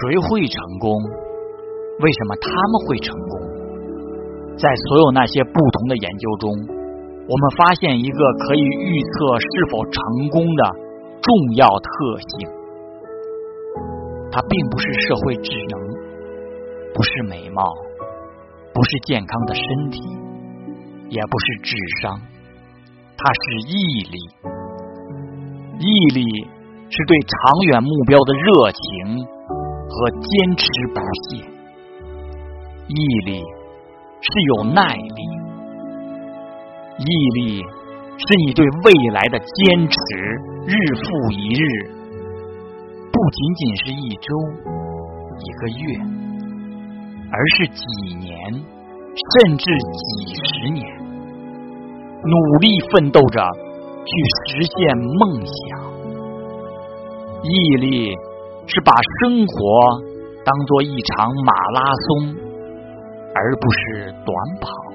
谁会成功？为什么他们会成功？在所有那些不同的研究中，我们发现一个可以预测是否成功的重要特性：它并不是社会智能，不是美貌，不是健康的身体，也不是智商，它是毅力。毅力是对长远目标的热情和坚持不懈。毅力是有耐力，毅力是你对未来的坚持，日复一日，不仅仅是一周、一个月，而是几年，甚至几十年，努力奋斗着去实现梦想。毅力是把生活当做一场马拉松。而不是短跑。